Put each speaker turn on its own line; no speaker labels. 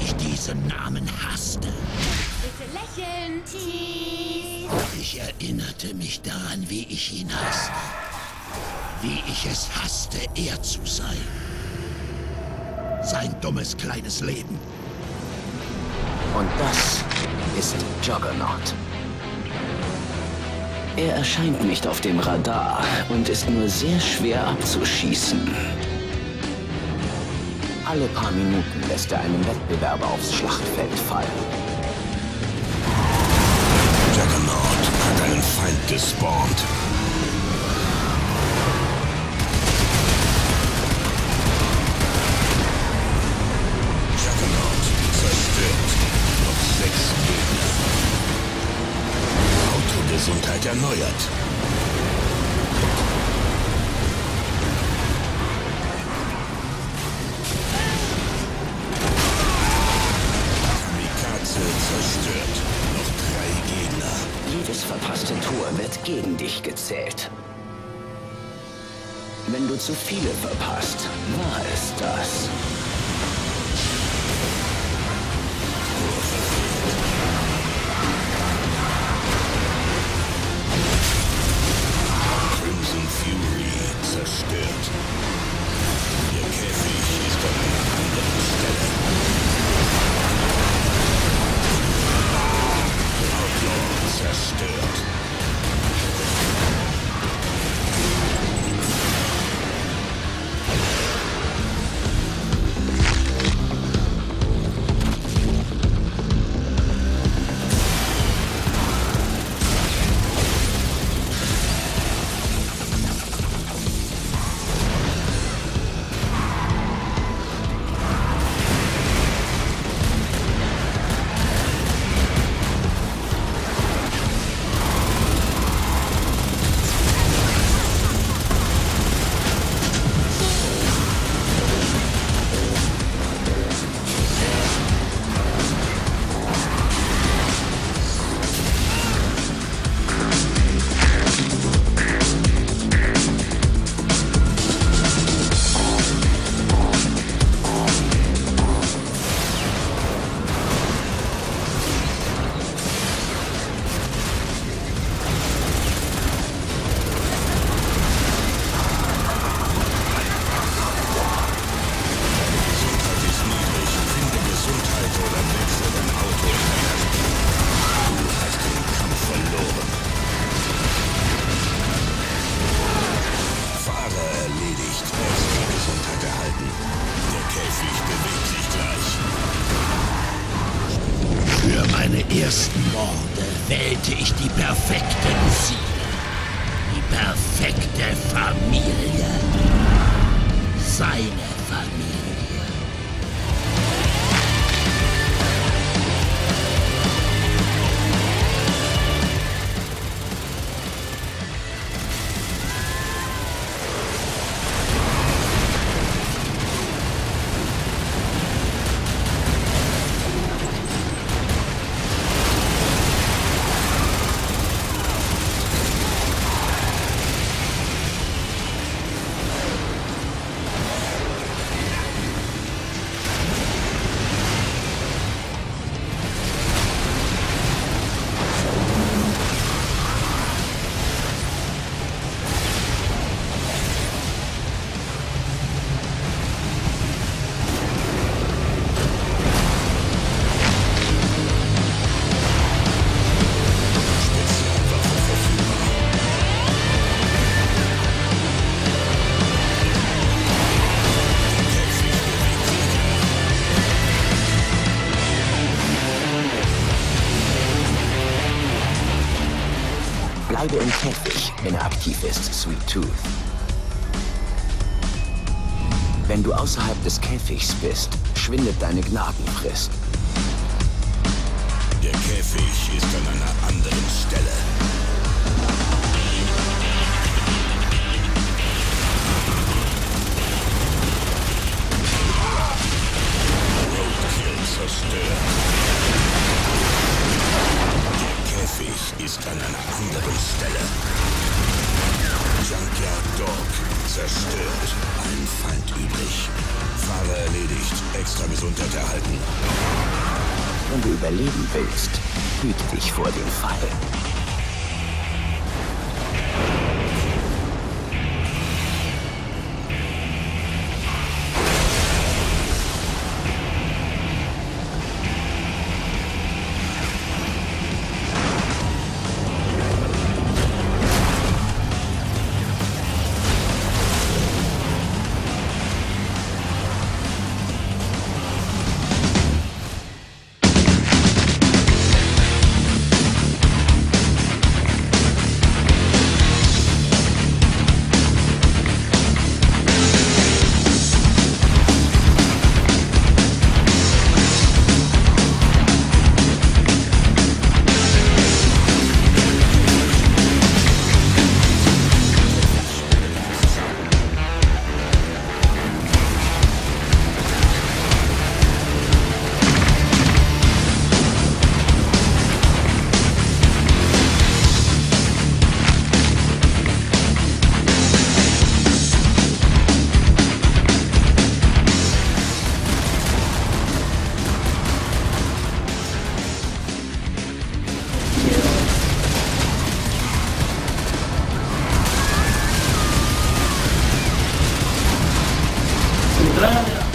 ich diesen Namen hasste.
Bitte lächeln. Cheese.
Ich erinnerte mich daran, wie ich ihn hasste. Wie ich es hasste, er zu sein. Sein dummes kleines Leben.
Und das ist Juggernaut. Er erscheint nicht auf dem Radar und ist nur sehr schwer abzuschießen. Alle paar Minuten lässt er einen Wettbewerber aufs Schlachtfeld fallen.
Juggernaut hat einen Feind gespawnt. Erneuert. Kamikaze zerstört. Noch drei Gegner.
Jedes verpasste Tor wird gegen dich gezählt. Wenn du zu viele verpasst, war es
meine ersten Morde wählte ich die perfekten Ziele. Die perfekte Familie. Seine
Bleibe im Käfig, wenn er aktiv ist, Sweet Tooth. Wenn du außerhalb des Käfigs bist, schwindet deine Gnadenfrist.
Der Käfig ist an einer anderen Stelle. Anderen Stelle. Junkyard Dog zerstört. Ein Feind übrig. Fahrer erledigt. Extra Gesundheit erhalten.
Wenn du überleben willst, hüte dich vor dem Fall. atrás.